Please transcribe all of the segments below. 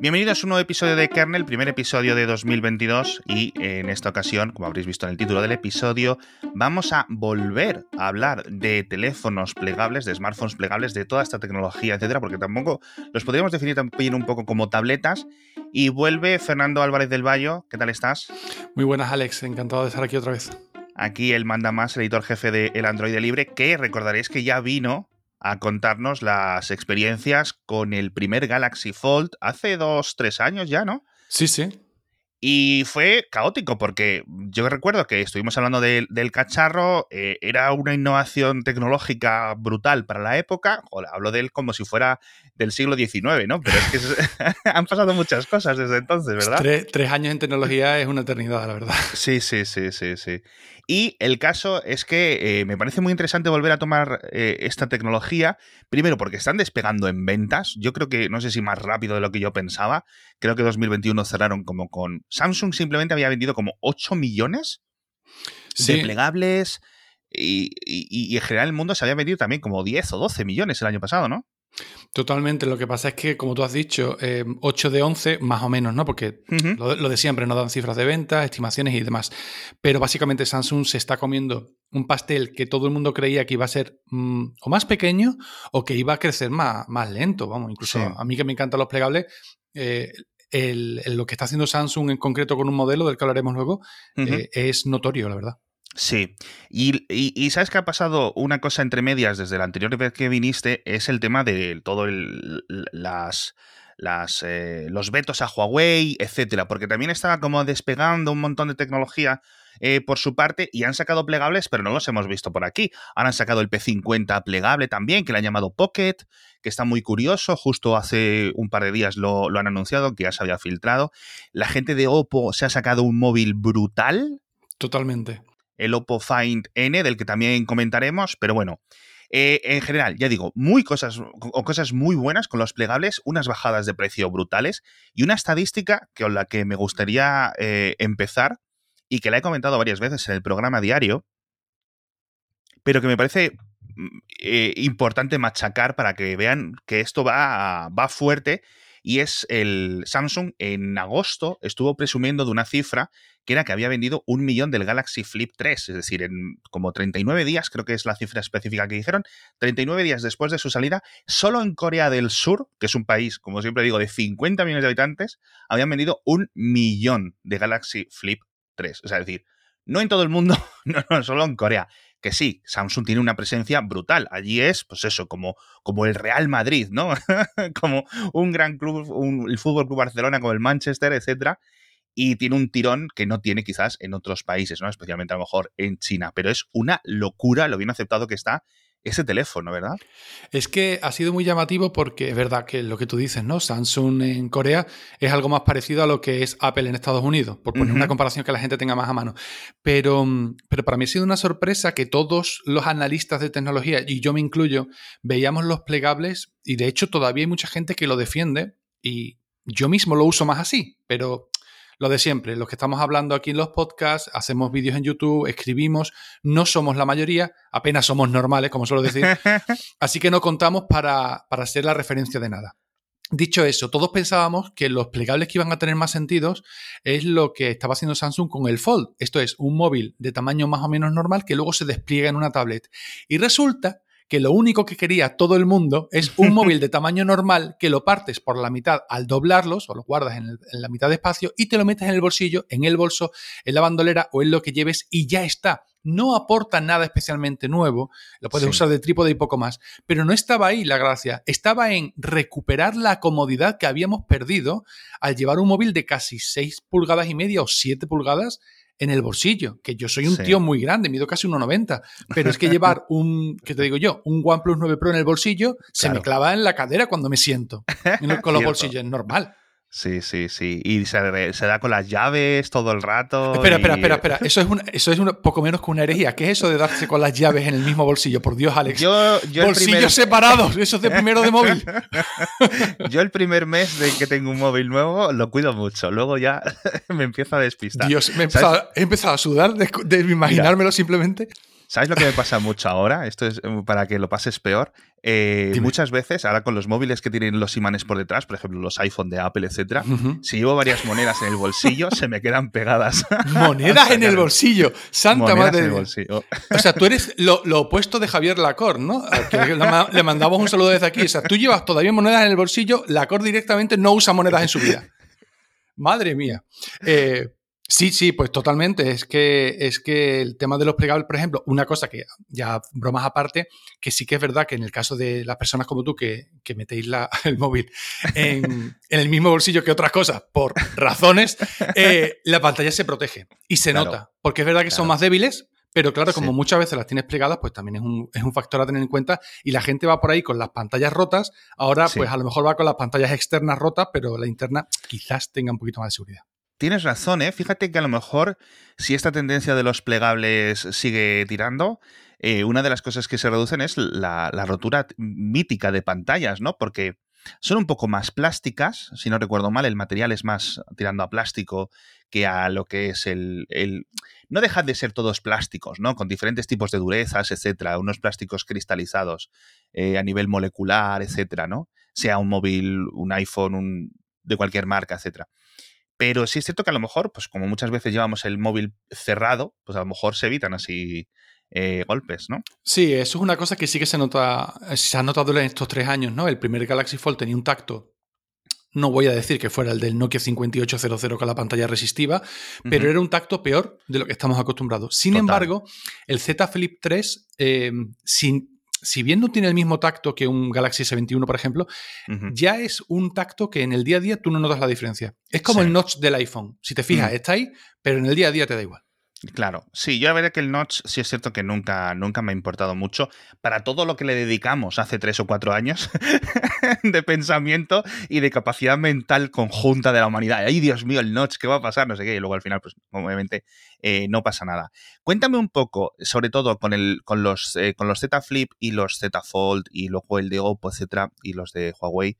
Bienvenidos a un nuevo episodio de Kernel, primer episodio de 2022 y en esta ocasión, como habréis visto en el título del episodio, vamos a volver a hablar de teléfonos plegables, de smartphones plegables, de toda esta tecnología, etcétera, porque tampoco los podríamos definir también un poco como tabletas. Y vuelve Fernando Álvarez del Valle, ¿qué tal estás? Muy buenas, Alex, encantado de estar aquí otra vez. Aquí el manda más, el editor jefe de El Android Libre, que recordaréis que ya vino a contarnos las experiencias con el primer Galaxy Fold hace dos, tres años ya, ¿no? Sí, sí. Y fue caótico porque yo recuerdo que estuvimos hablando del cacharro, eh, era una innovación tecnológica brutal para la época, Joder, hablo de él como si fuera del siglo XIX, ¿no? Pero es que han pasado muchas cosas desde entonces, ¿verdad? Tres, tres, años en tecnología es una eternidad, la verdad. Sí, sí, sí, sí, sí. Y el caso es que eh, me parece muy interesante volver a tomar eh, esta tecnología, primero porque están despegando en ventas, yo creo que no sé si más rápido de lo que yo pensaba, creo que 2021 cerraron como con... Samsung simplemente había vendido como 8 millones de plegables y, y, y, en general el mundo se había vendido también como 10 o 12 millones el año pasado, ¿no? Totalmente. Lo que pasa es que, como tú has dicho, 8 eh, de 11, más o menos, ¿no? Porque lo, de siempre, no dan cifras de ventas, estimaciones y demás. Pero básicamente Samsung se está comiendo un pastel que todo el mundo creía que iba a ser mm, o más pequeño o que iba a crecer más, más lento. Vamos, incluso a mí que me encantan los plegables, eh, lo que está haciendo Samsung en concreto con un modelo del que hablaremos luego eh, es notorio, la verdad. Sí, y, sabes que ha pasado una cosa entre medias desde la anterior vez que viniste, es el tema de todo el, las, las, eh, los vetos a Huawei, etcétera, porque también estaba como despegando un montón de tecnología eh, por su parte y han sacado plegables, pero no los hemos visto por aquí. Ahora han sacado el P50 plegable también, que le han llamado Pocket, que está muy curioso. Justo hace un par de días lo, lo han anunciado, que ya se había filtrado. La gente de Oppo se ha sacado un móvil brutal. Totalmente el Oppo Find N, del que también comentaremos, pero bueno. Eh, en general, ya digo, muy cosas o cosas muy buenas con los plegables, unas bajadas de precio brutales y una estadística con la que me gustaría eh, empezar y que la he comentado varias veces en el programa diario, pero que me parece mm, eh, importante machacar para que vean que esto va, va fuerte y es el Samsung en agosto estuvo presumiendo de una cifra que era que había vendido un millón del Galaxy Flip 3, es decir, en como 39 días, creo que es la cifra específica que dijeron, 39 días después de su salida, solo en Corea del Sur, que es un país, como siempre digo, de 50 millones de habitantes, habían vendido un millón de Galaxy Flip 3. O sea, es decir, no en todo el mundo, no, no, solo en Corea que sí, Samsung tiene una presencia brutal. Allí es, pues eso, como, como el Real Madrid, ¿no? como un gran club, un, el Fútbol Club Barcelona, como el Manchester, etcétera. Y tiene un tirón que no tiene quizás en otros países, ¿no? Especialmente a lo mejor en China. Pero es una locura lo bien aceptado que está ese teléfono, ¿verdad? Es que ha sido muy llamativo porque es verdad que lo que tú dices, ¿no? Samsung en Corea es algo más parecido a lo que es Apple en Estados Unidos, por poner una comparación que la gente tenga más a mano. Pero, pero para mí ha sido una sorpresa que todos los analistas de tecnología, y yo me incluyo, veíamos los plegables y de hecho todavía hay mucha gente que lo defiende y yo mismo lo uso más así, pero lo de siempre, los que estamos hablando aquí en los podcasts, hacemos vídeos en YouTube, escribimos, no somos la mayoría, apenas somos normales, como suelo decir, así que no contamos para, para ser la referencia de nada. Dicho eso, todos pensábamos que los plegables que iban a tener más sentidos es lo que estaba haciendo Samsung con el Fold. Esto es un móvil de tamaño más o menos normal que luego se despliega en una tablet. Y resulta que lo único que quería todo el mundo es un móvil de tamaño normal que lo partes por la mitad al doblarlos o lo guardas en, la mitad de espacio y te lo metes en el bolsillo, en el bolso, en la bandolera o en lo que lleves y ya está. No aporta nada especialmente nuevo, lo puedes usar de trípode y poco más, pero no estaba ahí la gracia, estaba en recuperar la comodidad que habíamos perdido al llevar un móvil de casi 6 pulgadas y media o 7 pulgadas en el bolsillo, que yo soy un tío muy grande, mido casi 1,90, pero es que llevar un, ¿qué te digo yo? Un OnePlus 9 Pro en el bolsillo se me clava en la cadera cuando me siento, con los bolsillos, es normal. Sí, sí, sí. Y se, da con las llaves todo el rato. Espera, espera, espera, espera. Eso es, eso es un poco menos que una herejía. ¿Qué es eso de darse con las llaves en el mismo bolsillo? Por Dios, Alex. Yo, Bolsillos separados. Eso es de primero de móvil. yo el primer mes de que tengo un móvil nuevo lo cuido mucho. Luego ya me empiezo a despistar. Dios, me he empezado, a sudar de, imaginármelo simplemente. ¿Sabes lo que me pasa mucho ahora? Esto es eh, para que lo pases peor. Eh, muchas veces, ahora con los móviles que tienen los imanes por detrás, por ejemplo, los iPhone de Apple, etcétera, si llevo varias monedas en el bolsillo, se me quedan pegadas. ¡Monedas en el bolsillo! ¡Santa madre! En el bolsillo. O sea, tú eres lo, opuesto de Javier Lacor, ¿no? le mandamos un saludo desde aquí. O sea, tú llevas todavía monedas en el bolsillo, Lacor directamente no usa monedas en su vida. Madre mía. Eh, Sí, sí, pues totalmente. Es que, es que el tema de los plegables, por ejemplo, una cosa que ya bromas aparte, que sí que es verdad que en el caso de las personas como tú que, que metéis la, el móvil en, el mismo bolsillo que otras cosas, por razones, eh, la pantalla se protege y se nota. Porque es verdad que son más débiles, pero claro, como muchas veces las tienes plegadas, pues también es un, es un, factor a tener en cuenta. Y la gente va por ahí con las pantallas rotas. Ahora, pues a lo mejor va con las pantallas externas rotas, pero la interna quizás tenga un poquito más de seguridad tienes razón, ¿eh? Fíjate que a lo mejor si esta tendencia de los plegables sigue tirando, eh, una de las cosas que se reducen es la, rotura mítica de pantallas, ¿no? Porque son un poco más plásticas, si no recuerdo mal, el material es más tirando a plástico que a lo que es el... no dejan de ser todos plásticos, ¿no? Con diferentes tipos de durezas, etcétera, unos plásticos cristalizados eh, a nivel molecular, etcétera, ¿no? Sea un móvil, un iPhone, un, de cualquier marca, etcétera. Pero sí es cierto que a lo mejor, pues como muchas veces llevamos el móvil cerrado, pues a lo mejor se evitan así eh, golpes, ¿no? Sí, eso es una cosa que sí que se nota, se ha notado en estos tres años, ¿no? El primer Galaxy Fold tenía un tacto no voy a decir que fuera el del Nokia 5800 con la pantalla resistiva, pero era un tacto peor de lo que estamos acostumbrados. Sin embargo, el Z Flip 3, eh, sin, si bien no tiene el mismo tacto que un Galaxy S21, por ejemplo, ya es un tacto que en el día a día tú no notas la diferencia. Es como el notch del iPhone. Si te fijas, está ahí, pero en el día a día te da igual. Claro, sí, yo la verdad que el notch sí es cierto que nunca, nunca me ha importado mucho para todo lo que le dedicamos hace tres o cuatro años de pensamiento y de capacidad mental conjunta de la humanidad. Ay, Dios mío, el notch, ¿qué va a pasar? No sé qué, y luego al final, pues obviamente eh, no pasa nada. Cuéntame un poco, sobre todo con, el, con, los, eh, con los Z Flip y los Z Fold y luego el de Oppo, etcétera, y los de Huawei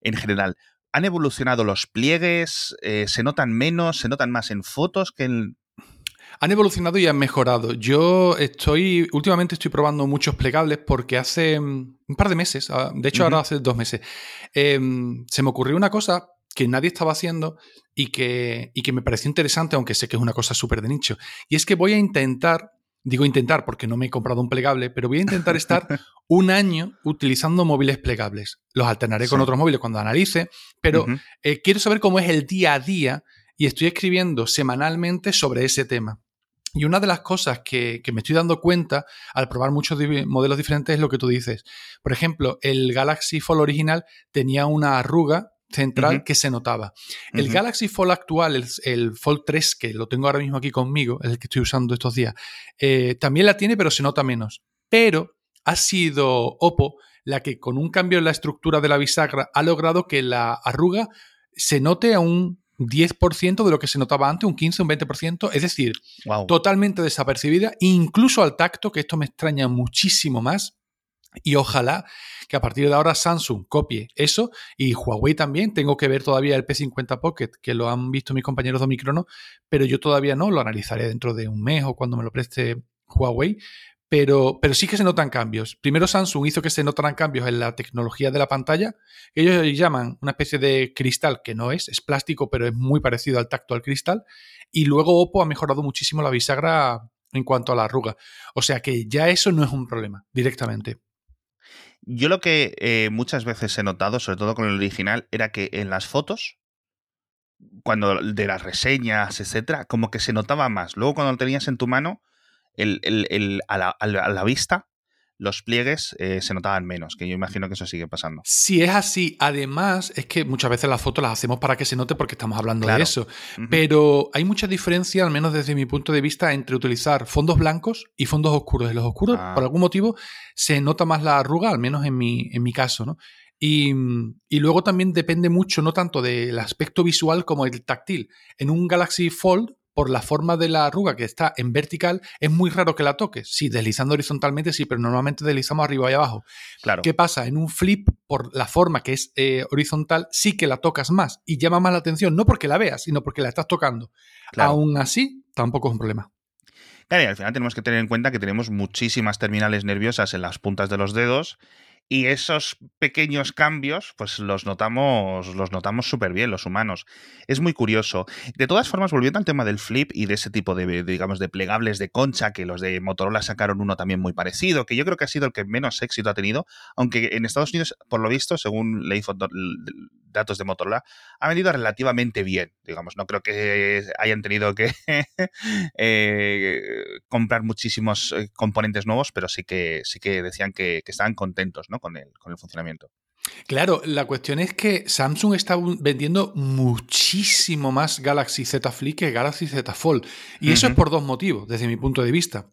en general. ¿Han evolucionado los pliegues? Eh, ¿Se notan menos? ¿Se notan más en fotos que en, han evolucionado y han mejorado. Yo estoy, últimamente estoy probando muchos plegables porque hace mm, un par de meses, ah, de hecho ahora hace dos meses, em, se me ocurrió una cosa que nadie estaba haciendo y que, y que me pareció interesante, aunque sé que es una cosa súper de nicho. Y es que voy a intentar, digo intentar porque no me he comprado un plegable, pero voy a intentar estar un año utilizando móviles plegables. Los alternaré con otros móviles cuando analice, pero eh, quiero saber cómo es el día a día y estoy escribiendo semanalmente sobre ese tema. Y una de las cosas que, me estoy dando cuenta al probar muchos modelos diferentes es lo que tú dices. Por ejemplo, el Galaxy Fold original tenía una arruga central que se notaba. El Galaxy Fold actual, el, Fold 3, que lo tengo ahora mismo aquí conmigo, el que estoy usando estos días, eh, también la tiene, pero se nota menos. Pero ha sido Oppo la que con un cambio en la estructura de la bisagra ha logrado que la arruga se note a un 10% de lo que se notaba antes, un 15, un 20%, es decir, totalmente desapercibida, incluso al tacto, que esto me extraña muchísimo más. Y ojalá que a partir de ahora Samsung copie eso y Huawei también. Tengo que ver todavía el P50 Pocket, que lo han visto mis compañeros de Microno, pero yo todavía no, lo analizaré dentro de un mes o cuando me lo preste Huawei. Pero, pero sí que se notan cambios. Primero Samsung hizo que se notaran cambios en la tecnología de la pantalla, ellos llaman una especie de cristal, que no es, es plástico, pero es muy parecido al tacto al cristal. Y luego Oppo ha mejorado muchísimo la bisagra en cuanto a la arruga. O sea que ya eso no es un problema directamente. Yo lo que eh, muchas veces he notado, sobre todo con el original, era que en las fotos, cuando de las reseñas, etcétera, como que se notaba más. Luego cuando lo tenías en tu mano, el, a, la, vista los pliegues eh, se notaban menos, que yo imagino que eso sigue pasando. Si es así, además, es que muchas veces las fotos las hacemos para que se note porque estamos hablando de eso. Pero hay mucha diferencia, al menos desde mi punto de vista, entre utilizar fondos blancos y fondos oscuros. En los oscuros, ah. por algún motivo, se nota más la arruga, al menos en mi, en mi caso, ¿no? Y, y, luego también depende mucho, no tanto del aspecto visual como el táctil. En un Galaxy Fold por la forma de la arruga que está en vertical, es muy raro que la toques. Sí, deslizando horizontalmente sí, pero normalmente deslizamos arriba y abajo. Claro. ¿Qué pasa? En un flip, por la forma que es eh, horizontal, sí que la tocas más y llama más la atención, no porque la veas, sino porque la estás tocando. Aún así, tampoco es un problema. Claro, y al final tenemos que tener en cuenta que tenemos muchísimas terminales nerviosas en las puntas de los dedos y esos pequeños cambios, pues los notamos, los notamos súper bien los humanos. Es muy curioso. De todas formas, volviendo al tema del flip y de ese tipo de, digamos, de plegables de concha, que los de Motorola sacaron uno también muy parecido, que yo creo que ha sido el que menos éxito ha tenido, aunque en Estados Unidos, por lo visto, según leí datos de Motorola, ha vendido relativamente bien. Digamos, no creo que hayan tenido que eh, comprar muchísimos eh, componentes nuevos, pero sí que, sí que decían que estaban contentos, ¿no? Con, el, con el funcionamiento. Claro, la cuestión es que Samsung está vendiendo muchísimo más Galaxy Z Flip que Galaxy Z Fold. Y eso es por dos motivos, desde mi punto de vista.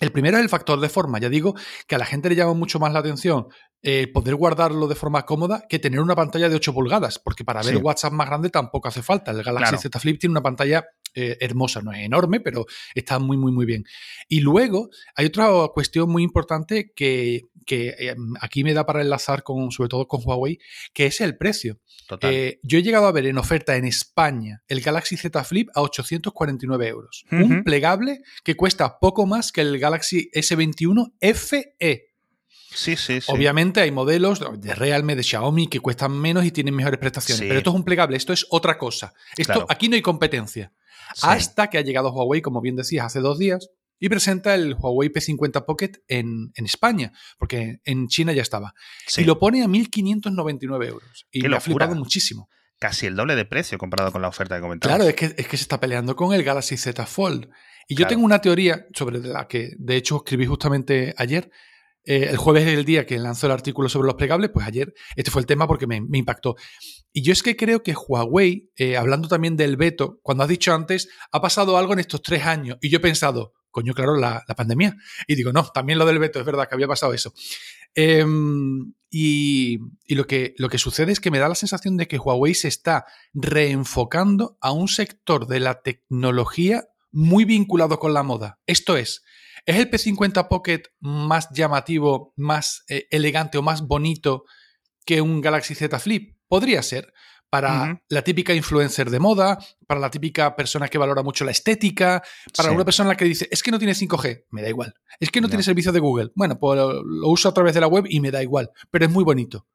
El primero es el factor de forma. Ya digo que a la gente le llama mucho más la atención eh, poder guardarlo de forma cómoda que tener una pantalla de 8 pulgadas, porque para ver WhatsApp más grande tampoco hace falta. El Galaxy Z Flip tiene una pantalla eh, hermosa, no es enorme, pero está muy, muy, muy bien. Y luego hay otra cuestión muy importante que, eh, aquí me da para enlazar con, sobre todo con Huawei, que es el precio. Eh, yo he llegado a ver en oferta en España el Galaxy Z Flip a 849 euros. Un plegable que cuesta poco más que el Galaxy S21 FE. Sí, sí, sí. Obviamente hay modelos de Realme, de Xiaomi que cuestan menos y tienen mejores prestaciones, pero esto es un plegable, esto es otra cosa. Esto aquí no hay competencia. Hasta que ha llegado Huawei, como bien decías, hace dos días y presenta el Huawei P50 Pocket en, España, porque en China ya estaba. Y lo pone a 1.599 euros. Y lo ha flipado muchísimo. Casi el doble de precio comparado con la oferta que comentaba. Claro, es que, es que se está peleando con el Galaxy Z Fold. Y yo tengo una teoría sobre la que, de hecho, escribí justamente ayer, eh, el jueves es el día que lanzó el artículo sobre los plegables, pues ayer este fue el tema porque me, impactó. Y yo es que creo que Huawei, eh, hablando también del veto, cuando has dicho antes, ha pasado algo en estos tres años. Y yo he pensado, coño, claro, la, pandemia. Y digo, no, también lo del veto, es verdad que había pasado eso. Em, y, lo, que, lo que sucede es que me da la sensación de que Huawei se está reenfocando a un sector de la tecnología muy vinculado con la moda. Esto es, ¿Es el P50 Pocket más llamativo, más eh, elegante o más bonito que un Galaxy Z Flip? Podría ser. Para la típica influencer de moda, para la típica persona que valora mucho la estética, para una persona que dice, es que no tiene 5G, me da igual. Es que no, tiene servicio de Google. Bueno, pues lo uso a través de la web y me da igual, pero es muy bonito.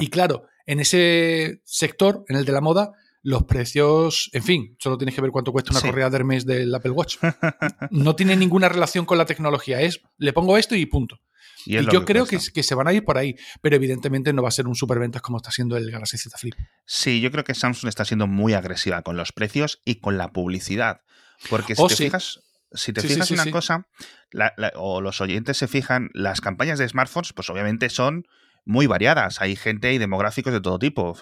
Y claro, en ese sector, en el de la moda, los precios, en fin, solo tienes que ver cuánto cuesta una correa de Hermes del Apple Watch. No tiene ninguna relación con la tecnología, es le pongo esto y punto. Y, yo creo que, se van a ir por ahí, pero evidentemente no va a ser un superventas como está siendo el Galaxy Z Flip. Sí, yo creo que Samsung está siendo muy agresiva con los precios y con la publicidad. Porque si oh, te fijas, si te fijas una cosa, o los oyentes se fijan, las campañas de smartphones, pues obviamente son muy variadas. Hay gente y demográficos de todo tipo,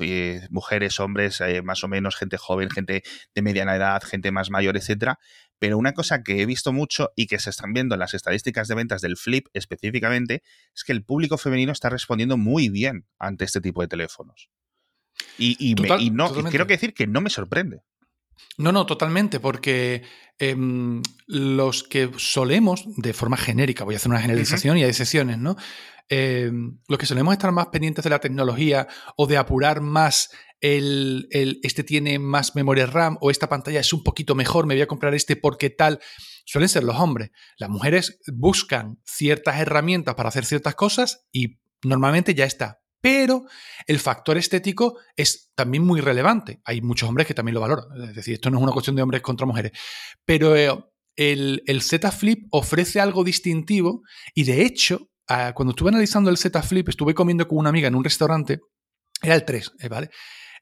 mujeres, hombres, eh, más o menos, gente joven, gente de mediana edad, gente más mayor, etcétera. Pero una cosa que he visto mucho y que se están viendo en las estadísticas de ventas del Flip específicamente es que el público femenino está respondiendo muy bien ante este tipo de teléfonos. Y, no, quiero decir que no me sorprende. No, no, totalmente, porque em, los que solemos, de forma genérica, voy a hacer una generalización y hay excepciones, ¿no? Em, los que solemos estar más pendientes de la tecnología o de apurar más el, este tiene más memoria RAM o esta pantalla es un poquito mejor, me voy a comprar este porque tal, suelen ser los hombres. Las mujeres buscan ciertas herramientas para hacer ciertas cosas y normalmente ya está. Pero el factor estético es también muy relevante. Hay muchos hombres que también lo valoran. Es decir, esto no es una cuestión de hombres contra mujeres. Pero eh, el, Z Flip ofrece algo distintivo y de hecho cuando estuve analizando el Z Flip, estuve comiendo con una amiga en un restaurante, era el 3, eh, ¿vale?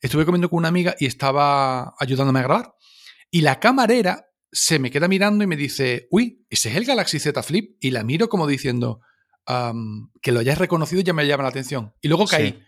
Estuve comiendo con una amiga y estaba ayudándome a grabar. Y la camarera se me queda mirando y me dice, uy, ese es el Galaxy Z Flip. Y la miro como diciendo, que lo hayas reconocido ya me llama la atención. Y luego caí.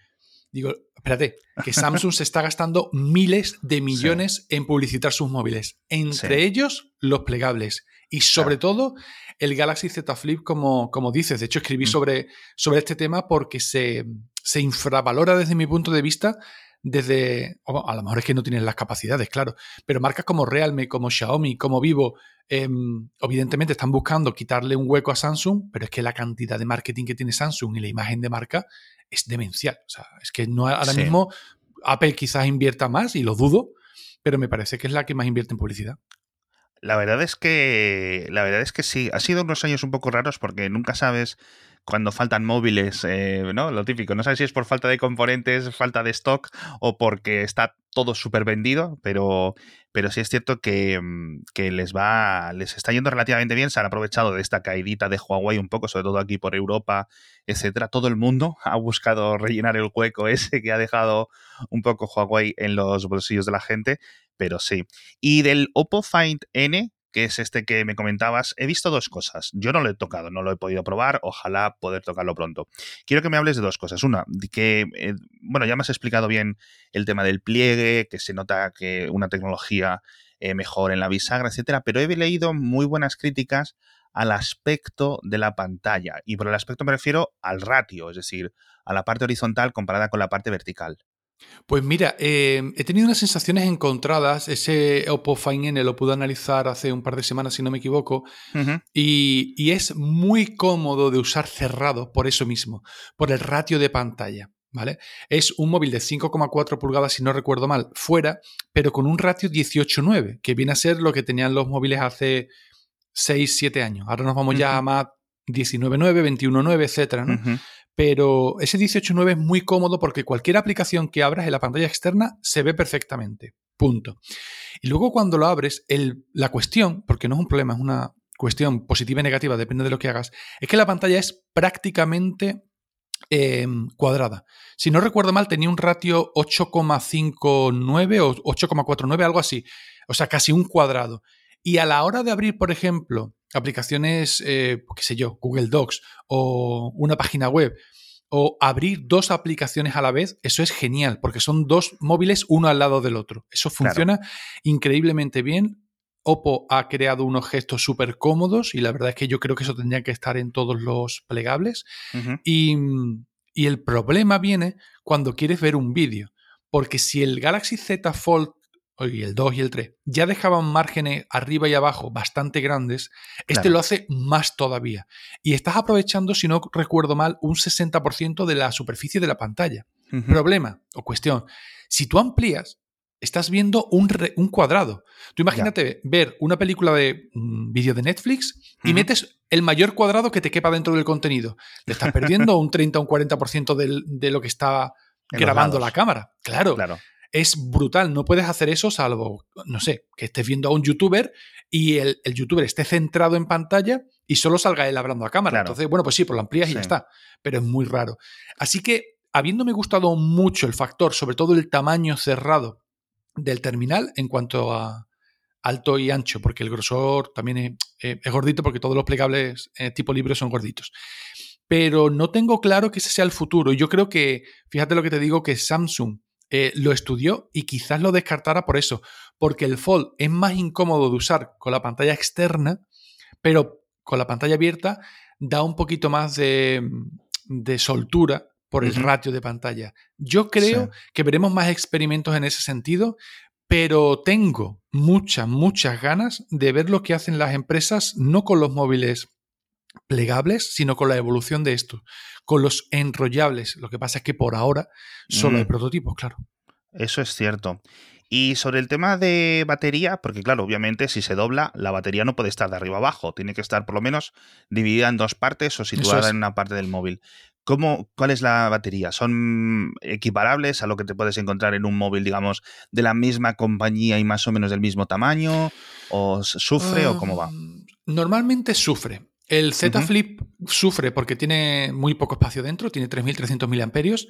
Digo, espérate, que Samsung se está gastando miles de millones en publicitar sus móviles, entre ellos los plegables. Y sobre todo el Galaxy Z Flip, como, como dices. De hecho, escribí mm. sobre, sobre este tema porque se, se infravalora desde mi punto de vista desde, a lo mejor es que no tienen las capacidades, claro, pero marcas como Realme, como Xiaomi, como Vivo, em, evidentemente están buscando quitarle un hueco a Samsung, pero es que la cantidad de marketing que tiene Samsung y la imagen de marca es demencial. O sea, es que no ahora mismo Apple quizás invierta más, y lo dudo, pero me parece que es la que más invierte en publicidad. La verdad es que. La verdad es que sí. Ha sido unos años un poco raros porque nunca sabes cuando faltan móviles, eh, ¿no? Lo típico. No sabes si es por falta de componentes, falta de stock o porque está todo súper vendido, pero, pero sí es cierto que, mm, que, les va, les está yendo relativamente bien. Se han aprovechado de esta caidita de Huawei un poco, sobre todo aquí por Europa, etcétera. Todo el mundo ha buscado rellenar el hueco ese que ha dejado un poco Huawei en los bolsillos de la gente, pero sí. Y del Oppo Find N, que es este que me comentabas, he visto dos cosas. Yo no lo he tocado, no lo he podido probar, ojalá poder tocarlo pronto. Quiero que me hables de dos cosas. Una, que, eh, bueno, ya me has explicado bien el tema del pliegue, que se nota que una tecnología eh, mejor en la bisagra, etcétera, pero he leído muy buenas críticas al aspecto de la pantalla. Y por el aspecto me refiero al ratio, es decir, a la parte horizontal comparada con la parte vertical. Pues mira, eh, he tenido unas sensaciones encontradas. Ese Oppo Find N lo pude analizar hace un par de semanas, si no me equivoco, y, es muy cómodo de usar cerrado por eso mismo, por el ratio de pantalla. ¿Vale? Es un móvil de 5,4 pulgadas, si no recuerdo mal, fuera, pero con un ratio 18,9, que viene a ser lo que tenían los móviles hace 6, 7 años. Ahora nos vamos ya a más 19,9, 21,9, etcétera, ¿no? Pero ese 18.9 es muy cómodo porque cualquier aplicación que abras en la pantalla externa se ve perfectamente. Punto. Y luego cuando lo abres, la cuestión, porque no es un problema, es una cuestión positiva y negativa, depende de lo que hagas, es que la pantalla es prácticamente em, cuadrada. Si no recuerdo mal, tenía un ratio 8,59 o 8,49, algo así. O sea, casi un cuadrado. Y a la hora de abrir, por ejemplo, aplicaciones, eh, qué sé yo, Google Docs o una página web, o abrir dos aplicaciones a la vez, eso es genial, porque son dos móviles uno al lado del otro. Eso funciona increíblemente bien. Oppo ha creado unos gestos súper cómodos y la verdad es que yo creo que eso tendría que estar en todos los plegables. y, y el problema viene cuando quieres ver un vídeo, porque si el Galaxy Z Fold y el 2 y el 3, ya dejaban márgenes arriba y abajo bastante grandes, este lo hace más todavía. Y estás aprovechando, si no recuerdo mal, un 60% de la superficie de la pantalla. Problema o cuestión, si tú amplías, estás viendo un, un cuadrado. Tú imagínate ver una película de un vídeo de Netflix y metes el mayor cuadrado que te quepa dentro del contenido. Le estás perdiendo un 30 o un 40% de lo que está grabando la cámara. Claro. claro es brutal. No puedes hacer eso salvo, no sé, que estés viendo a un youtuber y el, youtuber esté centrado en pantalla y solo salga él hablando a cámara. Entonces, bueno, pues sí, pues lo amplías y ya está. Pero es muy raro. Así que, habiéndome gustado mucho el factor, sobre todo el tamaño cerrado del terminal en cuanto a alto y ancho, porque el grosor también es, gordito, porque todos los plegables eh, tipo libre son gorditos pero no tengo claro que ese sea el futuro. Yo creo que, fíjate lo que te digo, que Samsung eh, lo estudió y quizás lo descartara por eso, porque el Fold es más incómodo de usar con la pantalla externa, pero con la pantalla abierta da un poquito más de, soltura por el ratio de pantalla. Yo creo que veremos más experimentos en ese sentido, pero tengo muchas, muchas ganas de ver lo que hacen las empresas, no con los móviles plegables, sino con la evolución de esto con los enrollables. Lo que pasa es que por ahora solo hay mm. prototipos, claro. Eso es cierto. Y sobre el tema de batería, porque claro, obviamente si se dobla, la batería no puede estar de arriba abajo, tiene que estar por lo menos dividida en dos partes o situada en una parte del móvil. ¿Cómo, ¿Cuál es la batería? ¿Son equiparables a lo que te puedes encontrar en un móvil, digamos, de la misma compañía y más o menos del mismo tamaño? ¿O sufre o cómo va? Normalmente sufre. El Z Flip sufre porque tiene muy poco espacio dentro, tiene 3.300 miliamperios,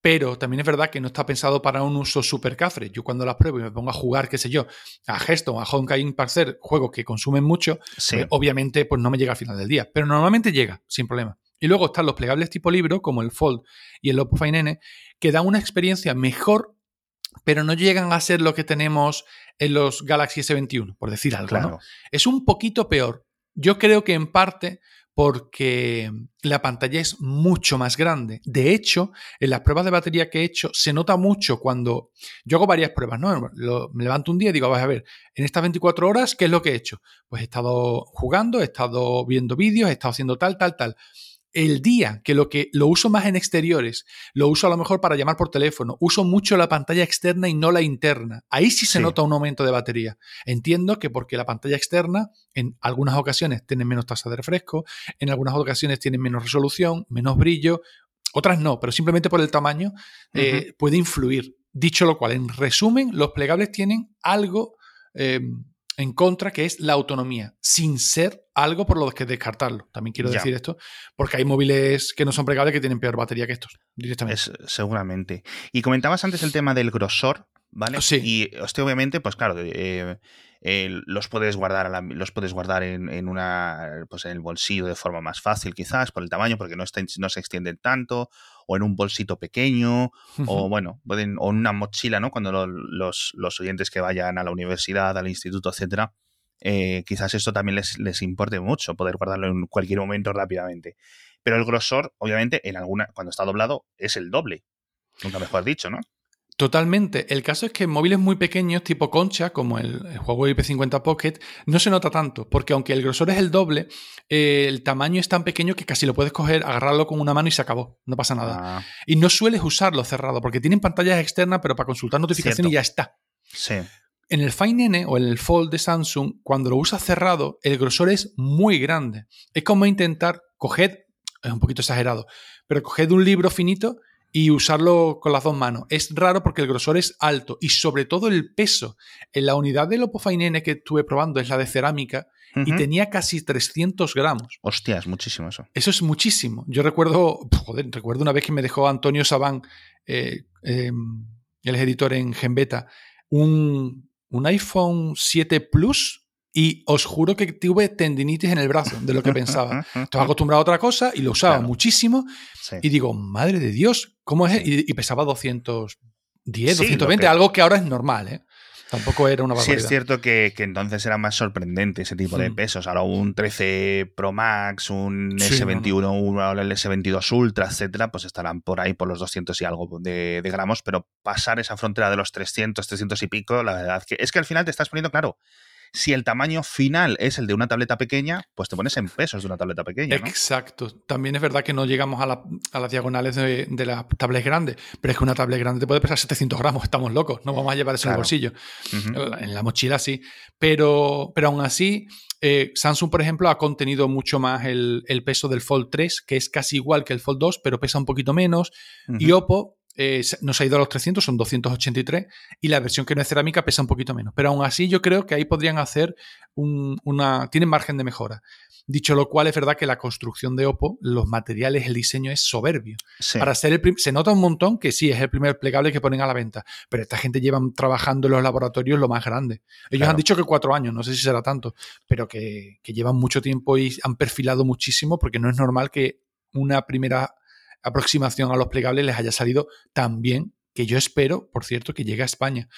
pero también es verdad que no está pensado para un uso super cafre. Yo cuando las pruebo y me pongo a jugar, qué sé yo, a Hearthstone, a Honkai Parser, juegos que consumen mucho, pues obviamente pues no me llega al final del día, pero normalmente llega, sin problema. Y luego están los plegables tipo libro, como el Fold y el Oppo Find N, que dan una experiencia mejor, pero no llegan a ser lo que tenemos en los Galaxy S21, por decir algo. Es un poquito peor, yo creo que en parte porque la pantalla es mucho más grande. De hecho, en las pruebas de batería que he hecho, se nota mucho cuando yo hago varias pruebas, ¿no? me levanto un día y digo, a ver, en estas 24 horas, ¿qué es lo que he hecho? Pues he estado jugando, he estado viendo vídeos, he estado haciendo tal, tal, tal. El día que lo que lo uso más en exteriores, lo uso a lo mejor para llamar por teléfono, uso mucho la pantalla externa y no la interna. Ahí sí se nota un aumento de batería. Entiendo que porque la pantalla externa en algunas ocasiones tiene menos tasa de refresco, en algunas ocasiones tiene menos resolución, menos brillo, otras no, pero simplemente por el tamaño eh, puede influir. Dicho lo cual, en resumen, los plegables tienen algo eh, en contra, que es la autonomía, sin ser algo por lo que descartarlo. También quiero decir esto, porque hay móviles que no son plegables que tienen peor batería que estos, directamente. seguramente. Y comentabas antes el tema del grosor, ¿vale? Sí. Y este, obviamente, pues claro, eh, eh, los puedes guardar, los puedes guardar en, una, pues en el bolsillo de forma más fácil, quizás, por el tamaño, porque no, no se extienden tanto, o en un bolsito pequeño, o bueno, pueden, o en una mochila, ¿no? Cuando los, los, oyentes que vayan a la universidad, al instituto, etcétera, eh, quizás esto también les, les importe mucho, poder guardarlo en cualquier momento rápidamente. Pero el grosor, obviamente, en alguna, cuando está doblado, es el doble. Nunca mejor dicho, ¿no? Totalmente. El caso es que en móviles muy pequeños, tipo concha, como el, Huawei P50 Pocket, no se nota tanto, porque aunque el grosor es el doble, eh, el tamaño es tan pequeño que casi lo puedes coger, agarrarlo con una mano y se acabó. No pasa nada. Ah. Y no sueles usarlo cerrado, porque tienen pantallas externas, pero para consultar notificaciones y ya está. Sí. En el Find N o en el Fold de Samsung, cuando lo usas cerrado, el grosor es muy grande. Es como intentar coger, es un poquito exagerado, pero coger un libro finito y usarlo con las dos manos. Es raro porque el grosor es alto y sobre todo el peso. En la unidad Find N que estuve probando es la de cerámica y tenía casi 300 gramos. Hostia, es muchísimo eso. Eso es muchísimo. Yo recuerdo, joder, recuerdo una vez que me dejó Antonio Sabán, eh, em, el editor en Genbeta, un, un iPhone 7 Plus y os juro que tuve tendinitis en el brazo de lo que pensaba. Estaba acostumbrado a otra cosa y lo usaba muchísimo. Y digo, madre de Dios, ¿cómo es? Y, pesaba 210, 220, algo que ahora es normal, ¿eh? Tampoco era una barbaridad. Sí, es cierto que, entonces era más sorprendente ese tipo de hmm. pesos. Ahora un 13 Pro Max, un S21, el S22 Ultra, etcétera, pues estarán por ahí por los 200 y algo de, de, gramos, pero pasar esa frontera de los 300, 300 y pico, la verdad que es que al final te estás poniendo claro si el tamaño final es el de una tableta pequeña, pues te pones en pesos de una tableta pequeña. Exacto. También es verdad que no llegamos a, las diagonales de, las tablets grandes, pero es que una tablet grande te puede pesar 700 gramos, estamos locos, no vamos a llevar eso en el bolsillo. En la mochila sí. Pero, pero aún así, eh, Samsung, por ejemplo, ha contenido mucho más el, peso del Fold 3, que es casi igual que el Fold 2, pero pesa un poquito menos. Y Oppo eh, nos ha ido a los 300, son 283, y la versión que no es cerámica pesa un poquito menos. Pero aún así yo creo que ahí podrían hacer una... tienen margen de mejora. Dicho lo cual, es verdad que la construcción de Oppo, los materiales, el diseño es soberbio. Para ser el se nota un montón que sí, es el primer plegable que ponen a la venta, pero esta gente lleva trabajando en los laboratorios lo más grande. Ellos han dicho que cuatro años, no sé si será tanto, pero que, que llevan mucho tiempo y han perfilado muchísimo porque no es normal que una primera aproximación a los plegables les haya salido tan bien que yo espero, por cierto, que llegue a España.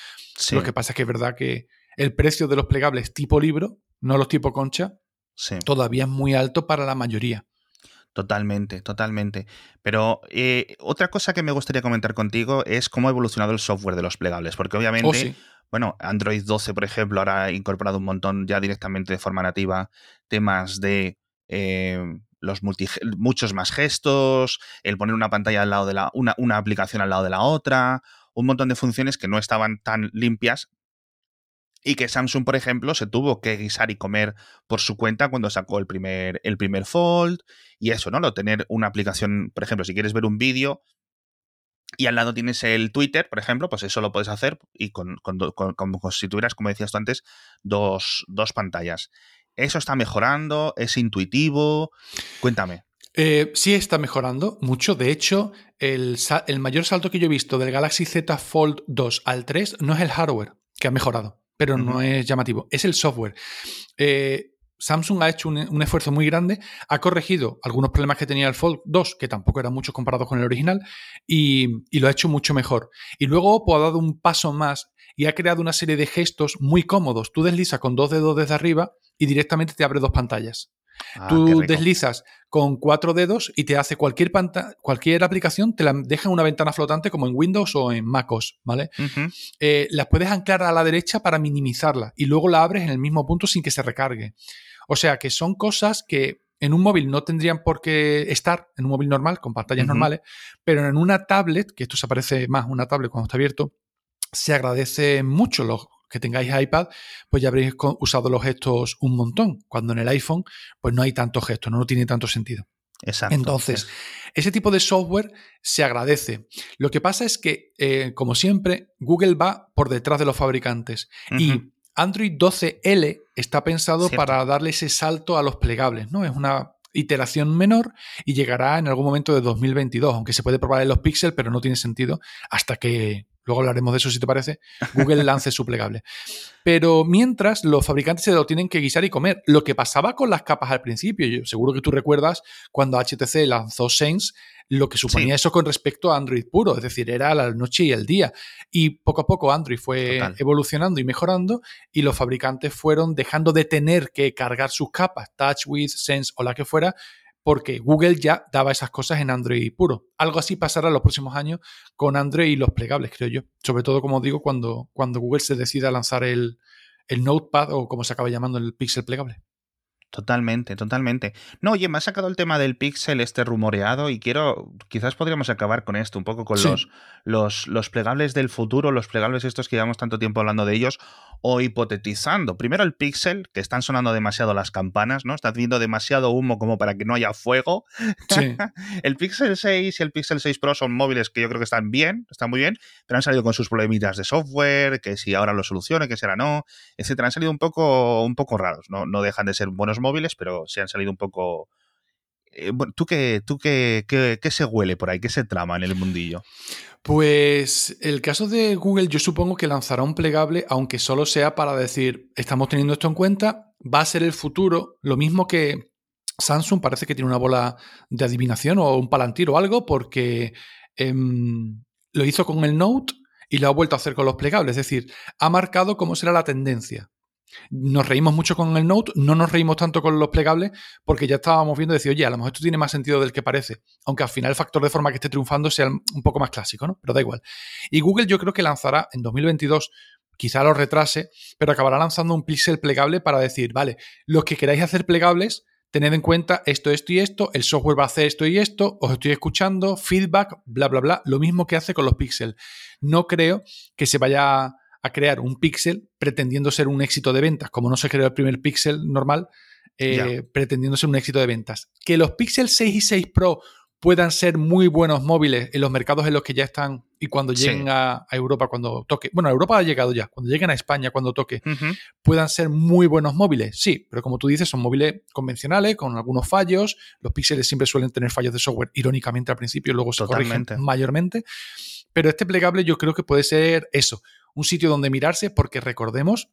Lo que pasa es que es verdad que el precio de los plegables tipo libro, no los tipo concha, todavía es muy alto para la mayoría. Totalmente, totalmente. Pero eh, otra cosa que me gustaría comentar contigo es cómo ha evolucionado el software de los plegables, porque obviamente, oh, bueno, Android 12, por ejemplo, ahora ha incorporado un montón ya directamente de forma nativa temas de eh, los muchos más gestos, el poner una pantalla al lado de la, una, una aplicación al lado de la otra, un montón de funciones que no estaban tan limpias y que Samsung, por ejemplo, se tuvo que guisar y comer por su cuenta cuando sacó el primer, el primer Fold y eso, ¿no? Lo tener una aplicación, por ejemplo, si quieres ver un vídeo y al lado tienes el Twitter, por ejemplo, pues eso lo puedes hacer y con, con, como si tuvieras, como decías tú antes, dos, dos pantallas. ¿Eso está mejorando? ¿Es intuitivo? Cuéntame. Eh, sí está mejorando mucho. De hecho, el, mayor salto que yo he visto del Galaxy Z Fold 2 al 3 no es el hardware, que ha mejorado, pero no es llamativo, es el software. Eh, Samsung ha hecho un, esfuerzo muy grande, ha corregido algunos problemas que tenía el Fold 2, que tampoco eran muchos comparados con el original, y, y, lo ha hecho mucho mejor. Y luego Oppo ha dado un paso más y ha creado una serie de gestos muy cómodos. Tú deslizas con dos dedos desde arriba y directamente te abre dos pantallas. Ah, Tú deslizas con cuatro dedos y te hace cualquier, cualquier aplicación, te la deja en una ventana flotante como en Windows o en MacOS, ¿vale? Eh, las puedes anclar a la derecha para minimizarla y luego la abres en el mismo punto sin que se recargue. O sea que son cosas que en un móvil no tendrían por qué estar, en un móvil normal, con pantallas normales, pero en una tablet, que esto se aparece más una tablet cuando está abierto, se agradece mucho los que tengáis iPad, pues ya habréis usado los gestos un montón. Cuando en el iPhone, pues no hay tantos gestos, no, tiene tanto sentido. Exacto. Entonces, ese tipo de software se agradece. Lo que pasa es que, eh, como siempre, Google va por detrás de los fabricantes. Y Android 12L está pensado para darle ese salto a los plegables, ¿no? Es una iteración menor y llegará en algún momento de 2022, aunque se puede probar en los Pixel, pero no tiene sentido hasta que luego hablaremos de eso si te parece, Google lance su plegable. Pero mientras, los fabricantes se lo tienen que guisar y comer. Lo que pasaba con las capas al principio, yo seguro que tú recuerdas cuando HTC lanzó Sense, lo que suponía eso con respecto a Android puro, es decir, era la noche y el día. Y poco a poco Android fue evolucionando y mejorando y los fabricantes fueron dejando de tener que cargar sus capas, TouchWiz, Sense o la que fuera, porque Google ya daba esas cosas en Android puro. Algo así pasará en los próximos años con Android y los plegables, creo yo. Sobre todo, como digo, cuando, cuando Google se decida a lanzar el, el Notepad o como se acaba llamando el Pixel plegable. Totalmente, totalmente. No, oye, me ha sacado el tema del Pixel este rumoreado y quiero, quizás podríamos acabar con esto, un poco con los, los, los plegables del futuro, los plegables estos que llevamos tanto tiempo hablando de ellos, o hipotetizando. Primero el Pixel, que están sonando demasiado las campanas, ¿no? Está viendo demasiado humo como para que no haya fuego. el Pixel 6 y el Pixel 6 Pro son móviles que yo creo que están bien, están muy bien, pero han salido con sus problemitas de software, que si ahora lo solucione, que si ahora no, etcétera. Han salido un poco, un poco raros, ¿no? No dejan de ser buenos móviles, pero se han salido un poco eh, ¿Tú, qué, tú qué, qué, se huele por ahí? ¿Qué se trama en el mundillo? Pues el caso de Google yo supongo que lanzará un plegable, aunque solo sea para decir, estamos teniendo esto en cuenta, va a ser el futuro, lo mismo que Samsung parece que tiene una bola de adivinación o un palantir o algo, porque em, lo hizo con el Note y lo ha vuelto a hacer con los plegables, es decir, ha marcado cómo será la tendencia. Nos reímos mucho con el Note, no nos reímos tanto con los plegables porque ya estábamos viendo decir, oye, a lo mejor esto tiene más sentido del que parece, aunque al final el factor de forma que esté triunfando sea un poco más clásico, ¿no? Pero da igual. Y Google yo creo que lanzará en 2022 quizá lo retrase, pero acabará lanzando un pixel plegable para decir, vale, los que queráis hacer plegables, tened en cuenta esto, esto y esto, el software va a hacer esto y esto, os estoy escuchando, feedback, bla, bla, bla, lo mismo que hace con los pixel. No creo que se vaya a crear un Pixel pretendiendo ser un éxito de ventas, como no se creó el primer Pixel normal, eh, pretendiendo ser un éxito de ventas. Que los Pixel 6 y 6 Pro puedan ser muy buenos móviles en los mercados en los que ya están y cuando lleguen a, Europa, cuando toque. Bueno, a Europa ha llegado ya, cuando lleguen a España, cuando toque, puedan ser muy buenos móviles. Sí, pero como tú dices, son móviles convencionales, con algunos fallos. Los píxeles siempre suelen tener fallos de software, irónicamente al principio, luego se corrigen mayormente. Pero este plegable yo creo que puede ser eso, un sitio donde mirarse, porque recordemos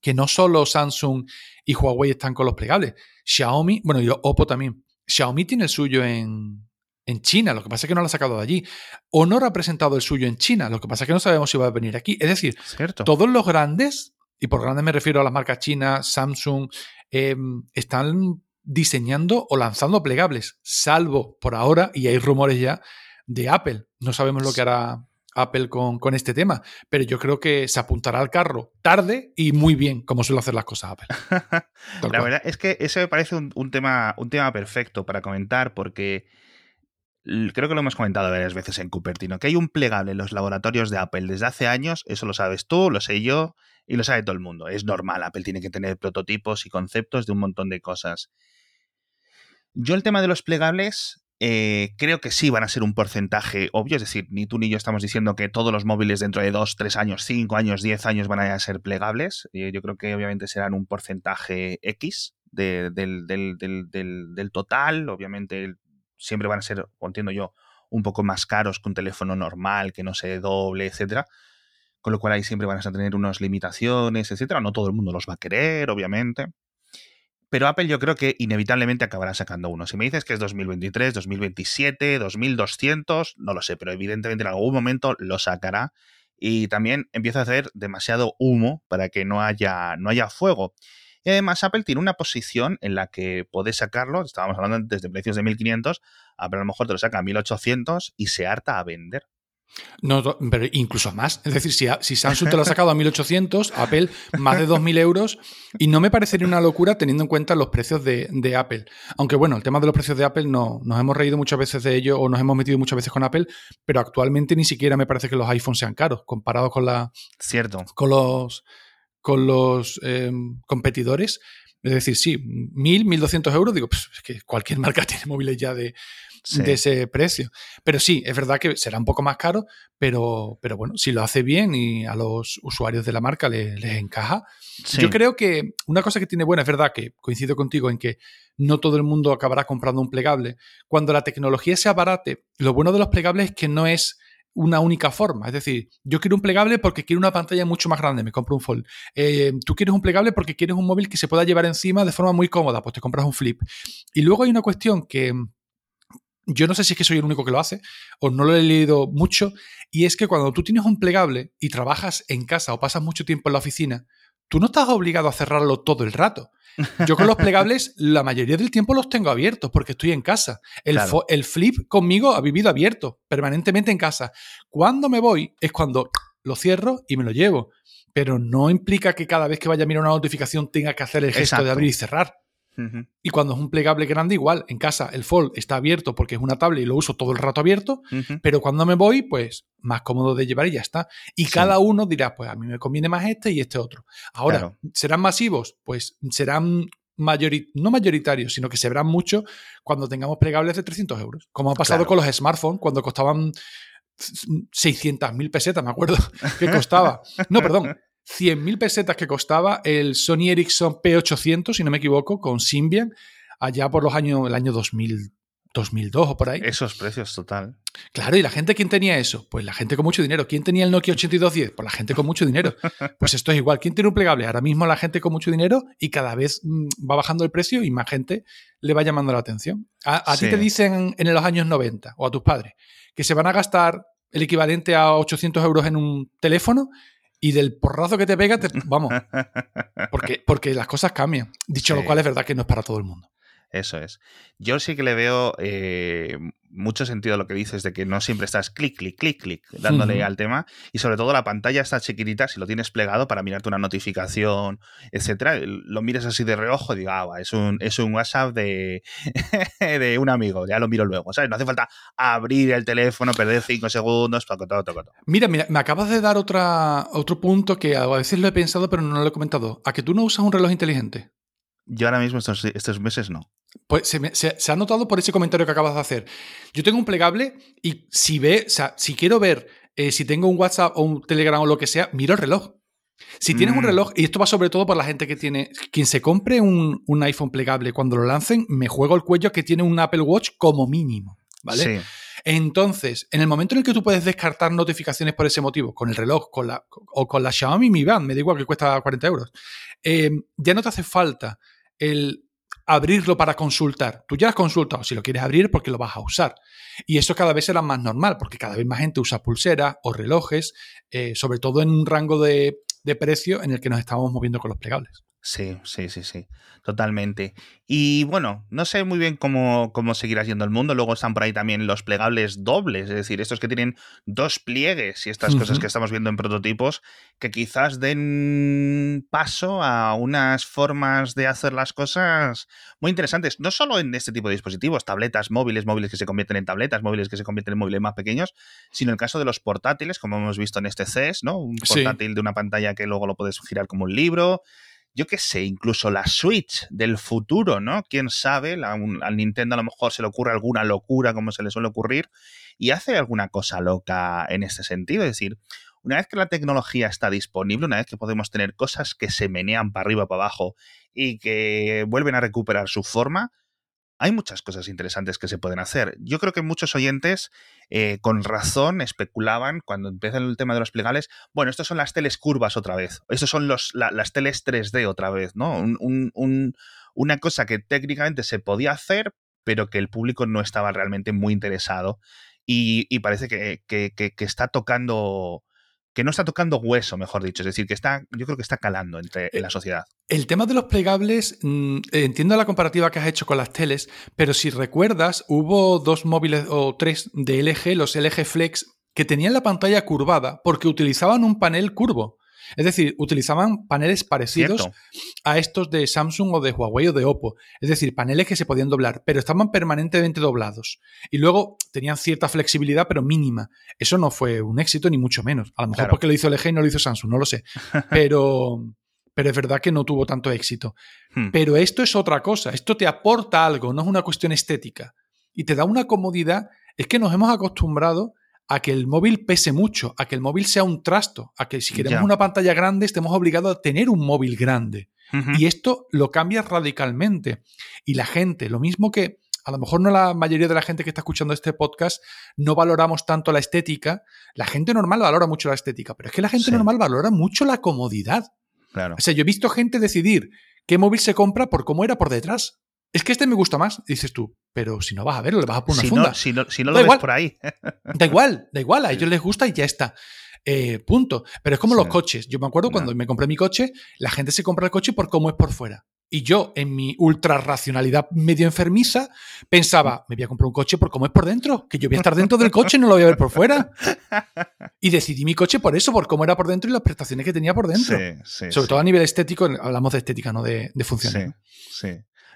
que no solo Samsung y Huawei están con los plegables, Xiaomi, bueno, y Oppo también. Xiaomi tiene el suyo en, en China, lo que pasa es que no lo ha sacado de allí. Honor ha presentado el suyo en China, lo que pasa es que no sabemos si va a venir aquí. Es decir, todos los grandes, y por grandes me refiero a las marcas chinas, Samsung, em, están diseñando o lanzando plegables, salvo por ahora, y hay rumores ya, de Apple. No sabemos lo que hará Apple con, con, este tema, pero yo creo que se apuntará al carro tarde y muy bien, como suele hacer las cosas Apple. La verdad es que ese me parece un, tema, un tema perfecto para comentar porque creo que lo hemos comentado varias veces en Cupertino, que hay un plegable en los laboratorios de Apple desde hace años, eso lo sabes tú, lo sé yo y lo sabe todo el mundo. Es normal, Apple tiene que tener prototipos y conceptos de un montón de cosas. Yo el tema de los plegables eh, creo que sí van a ser un porcentaje obvio, es decir, ni tú ni yo estamos diciendo que todos los móviles dentro de 2, 3 años, 5 años, 10 años van a ser plegables. Eh, yo creo que obviamente serán un porcentaje X del, del, total. Obviamente siempre van a ser, o entiendo yo, un poco más caros que un teléfono normal, que no se doble, etcétera. Con lo cual ahí siempre van a tener unas limitaciones, etcétera. No todo el mundo los va a querer, obviamente. Pero Apple yo creo que inevitablemente acabará sacando uno. Si me dices que es 2023, 2027, 2200, no lo sé, pero evidentemente en algún momento lo sacará. Y también empieza a hacer demasiado humo para que no haya, no haya fuego. Y además Apple tiene una posición en la que puede sacarlo, estábamos hablando antes de precios de 1500, Apple a lo mejor te lo saca a 1800 y se harta a vender. No, pero incluso más. Es decir, si, si, Samsung te lo ha sacado a 1800, Apple más de 2000 euros. Y no me parecería una locura teniendo en cuenta los precios de, Apple. Aunque bueno, el tema de los precios de Apple no, nos hemos reído muchas veces de ello o nos hemos metido muchas veces con Apple, pero actualmente ni siquiera me parece que los iPhones sean caros comparados con la. Cierto. Con los, con los eh, competidores. Es decir, sí, 1.000, 1.200 euros, digo, pues es que cualquier marca tiene móviles ya de, de ese precio. Pero sí, es verdad que será un poco más caro, pero, pero bueno, si lo hace bien y a los usuarios de la marca les, encaja. Yo creo que una cosa que tiene buena, es verdad que coincido contigo en que no todo el mundo acabará comprando un plegable. Cuando la tecnología se abarate, lo bueno de los plegables es que no es una única forma. Es decir, yo quiero un plegable porque quiero una pantalla mucho más grande, me compro un fold. Eh, tú quieres un plegable porque quieres un móvil que se pueda llevar encima de forma muy cómoda, pues te compras un flip. Y luego hay una cuestión que yo no sé si es que soy el único que lo hace o no lo he leído mucho, y es que cuando tú tienes un plegable y trabajas en casa o pasas mucho tiempo en la oficina, tú no estás obligado a cerrarlo todo el rato. Yo con los plegables la mayoría del tiempo los tengo abiertos porque estoy en casa. El, el flip conmigo ha vivido abierto, permanentemente en casa. Cuando me voy es cuando lo cierro y me lo llevo. Pero no implica que cada vez que vaya a mirar una notificación tenga que hacer el gesto de abrir y cerrar. Y cuando es un plegable grande, igual, en casa el fold está abierto porque es una tablet y lo uso todo el rato abierto, pero cuando me voy, pues más cómodo de llevar y ya está. Y cada uno dirá, pues a mí me conviene más este y este otro. Ahora, ¿serán masivos? Pues serán no mayoritarios, sino que se verán mucho cuando tengamos plegables de 300 euros. Como ha pasado con los smartphones, cuando costaban 600.000 pesetas, me acuerdo que costaba. No, perdón, 100.000 pesetas que costaba el Sony Ericsson P800, si no me equivoco, con Symbian, allá por los años, el año 2000, 2002 o por ahí. Esos precios, total. Claro, ¿y la gente quién tenía eso? Pues la gente con mucho dinero. ¿Quién tenía el Nokia 8210? Pues la gente con mucho dinero. Pues esto es igual. ¿Quién tiene un plegable? Ahora mismo la gente con mucho dinero y cada vez mm, va bajando el precio y más gente le va llamando la atención. A, ti te dicen en los años 90 o a tus padres que se van a gastar el equivalente a 800 euros en un teléfono y del porrazo que te pega, vamos. Porque, porque las cosas cambian. Dicho lo cual, es verdad que no es para todo el mundo. Eso es. Yo sí que le veo eh, mucho sentido a lo que dices de que no siempre estás clic, clic, clic, clic, dándole al tema. Y sobre todo la pantalla está chiquitita, si lo tienes plegado para mirarte una notificación, etcétera, lo mires así de reojo y digas, ah, es un, es un WhatsApp de, de un amigo, ya lo miro luego, ¿sabes? No hace falta abrir el teléfono, perder cinco segundos, todo, todo, todo. Mira, mira, me acabas de dar otra, otro punto que a veces lo he pensado, pero no lo he comentado. ¿A que tú no usas un reloj inteligente? Yo ahora mismo estos, meses no. Pues se, ha notado por ese comentario que acabas de hacer. Yo tengo un plegable y si ve, o sea, si quiero ver eh, si tengo un WhatsApp o un Telegram o lo que sea, miro el reloj. Si tienes un mm. reloj, y esto va sobre todo por la gente que tiene, quien se compre un, iPhone plegable cuando lo lancen, me juego el cuello que tiene un Apple Watch como mínimo, ¿vale? Entonces, en el momento en el que tú puedes descartar notificaciones por ese motivo, con el reloj con la, o con la Xiaomi Mi Band, me da igual que cuesta 40 euros, eh, ya no te hace falta el abrirlo para consultar. Tú ya has consultado, si lo quieres abrir porque lo vas a usar. Y eso cada vez será más normal, porque cada vez más gente usa pulseras o relojes, eh, sobre todo en un rango de, de precio en el que nos estamos moviendo con los plegables. Sí, sí, sí, sí, totalmente. Y bueno, no sé muy bien cómo, cómo seguirá siendo el mundo. Luego están por ahí también los plegables dobles, es decir, estos que tienen dos pliegues y estas cosas que estamos viendo en prototipos, que quizás den paso a unas formas de hacer las cosas muy interesantes. No solo en este tipo de dispositivos, tabletas, móviles, móviles que se convierten en tabletas, móviles que se convierten en móviles más pequeños, sino en el caso de los portátiles, como hemos visto en este CES, ¿no? Un portátil de una pantalla que luego lo puedes girar como un libro yo qué sé, incluso la Switch del futuro, ¿no? Quién sabe, al Nintendo a lo mejor se le ocurre alguna locura como se le suele ocurrir y hace alguna cosa loca en este sentido. Es decir, una vez que la tecnología está disponible, una vez que podemos tener cosas que se menean para arriba, para abajo y que vuelven a recuperar su forma, hay muchas cosas interesantes que se pueden hacer. Yo creo que muchos oyentes eh, con razón especulaban cuando empieza el tema de los plegables, bueno, estas son las teles curvas otra vez, estos son los, las teles 3D otra vez, ¿no? una cosa que técnicamente se podía hacer, pero que el público no estaba realmente muy interesado. Y, parece que, que está tocando que no está tocando hueso, mejor dicho. Es decir, que está, yo creo que está calando entre en la sociedad. El tema de los plegables, mm, entiendo la comparativa que has hecho con las teles, pero si recuerdas, hubo dos móviles o tres de LG, los LG Flex, que tenían la pantalla curvada porque utilizaban un panel curvo. Es decir, utilizaban paneles parecidos a estos de Samsung o de Huawei o de Oppo. Es decir, paneles que se podían doblar, pero estaban permanentemente doblados. Y luego tenían cierta flexibilidad, pero mínima. Eso no fue un éxito, ni mucho menos. A lo mejor porque lo hizo LG y no lo hizo Samsung, no lo sé. Pero, pero es verdad que no tuvo tanto éxito. Hmm. Pero esto es otra cosa. Esto te aporta algo, no es una cuestión estética. Y te da una comodidad. Es que nos hemos acostumbrado a que el móvil pese mucho, a que el móvil sea un trasto, a que si queremos una pantalla grande estemos obligados a tener un móvil grande. Y esto lo cambia radicalmente. Y la gente, lo mismo que a lo mejor no la mayoría de la gente que está escuchando este podcast no valoramos tanto la estética, la gente normal valora mucho la estética, pero es que la gente normal valora mucho la comodidad. Claro. O sea, yo he visto gente decidir qué móvil se compra por cómo era por detrás es que este me gusta más, dices tú, pero si no vas a verlo, le vas a poner una funda. si no, si no lo ves por ahí. da igual, da igual, a ellos les gusta y ya está. Eh, punto. Pero es como los coches. Yo me acuerdo cuando me compré mi coche, la gente se compra el coche por cómo es por fuera. Y yo, en mi ultra racionalidad medio enfermiza, pensaba, me voy a comprar un coche por cómo es por dentro, que yo voy a estar dentro del coche y no lo voy a ver por fuera. Y decidí mi coche por eso, por cómo era por dentro y las prestaciones que tenía por dentro. Sobre todo a nivel estético, hablamos de estética, no de, de función. Sí, sí.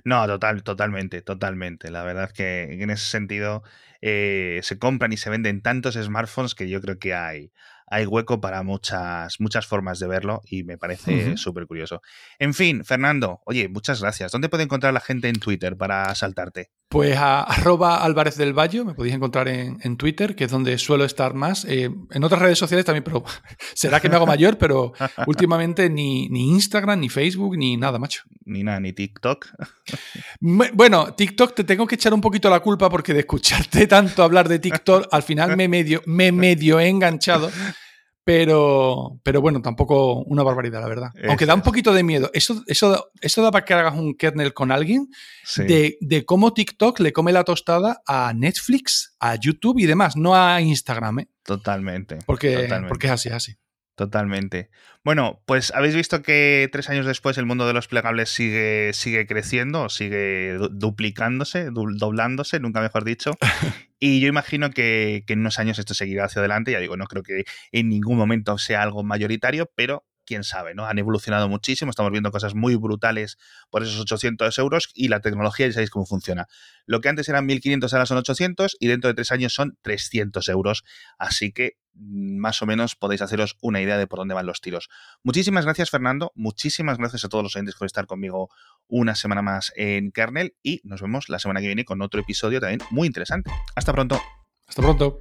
No, total, totalmente, totalmente. La verdad que en ese sentido eh, se compran y se venden tantos smartphones que yo creo que hay, hay hueco para muchas, muchas formas de verlo y me parece súper curioso. En fin, Fernando, oye, muchas gracias. ¿Dónde puede encontrar la gente en Twitter para saltarte? Pues a arroba Álvarez del Valle, me podéis encontrar en, Twitter, que es donde suelo estar más. Eh, en otras redes sociales también, pero será que me hago mayor, pero últimamente ni, ni Instagram, ni Facebook, ni nada, macho. Ni nada, ni TikTok. bueno, TikTok te tengo que echar un poquito la culpa porque de escucharte tanto hablar de TikTok, al final me medio, me medio he enganchado. Pero, pero bueno, tampoco una barbaridad, la verdad. Aunque da un poquito de miedo. Eso, eso, eso da para que hagas un kernel con alguien de, de, cómo TikTok le come la tostada a Netflix, a YouTube y demás, no a Instagram. ¿eh? Totalmente. Porque, porque es así, así. Totalmente. Bueno, pues habéis visto que tres años después el mundo de los plegables sigue, sigue creciendo, sigue duplicándose, doblándose, nunca mejor dicho. Y yo imagino que, que, en unos años esto seguirá hacia adelante. Ya digo, no creo que en ningún momento sea algo mayoritario, pero quién sabe, ¿no? Han evolucionado muchísimo, estamos viendo cosas muy brutales por esos 800 euros y la tecnología ya sabéis cómo funciona. Lo que antes eran 1500 ahora son 800 y dentro de tres años son 300 euros. Así que mm, más o menos podéis haceros una idea de por dónde van los tiros. Muchísimas gracias, Fernando. Muchísimas gracias a todos los oyentes por estar conmigo una semana más en Kernel y nos vemos la semana que viene con otro episodio también muy interesante. Hasta pronto. Hasta pronto.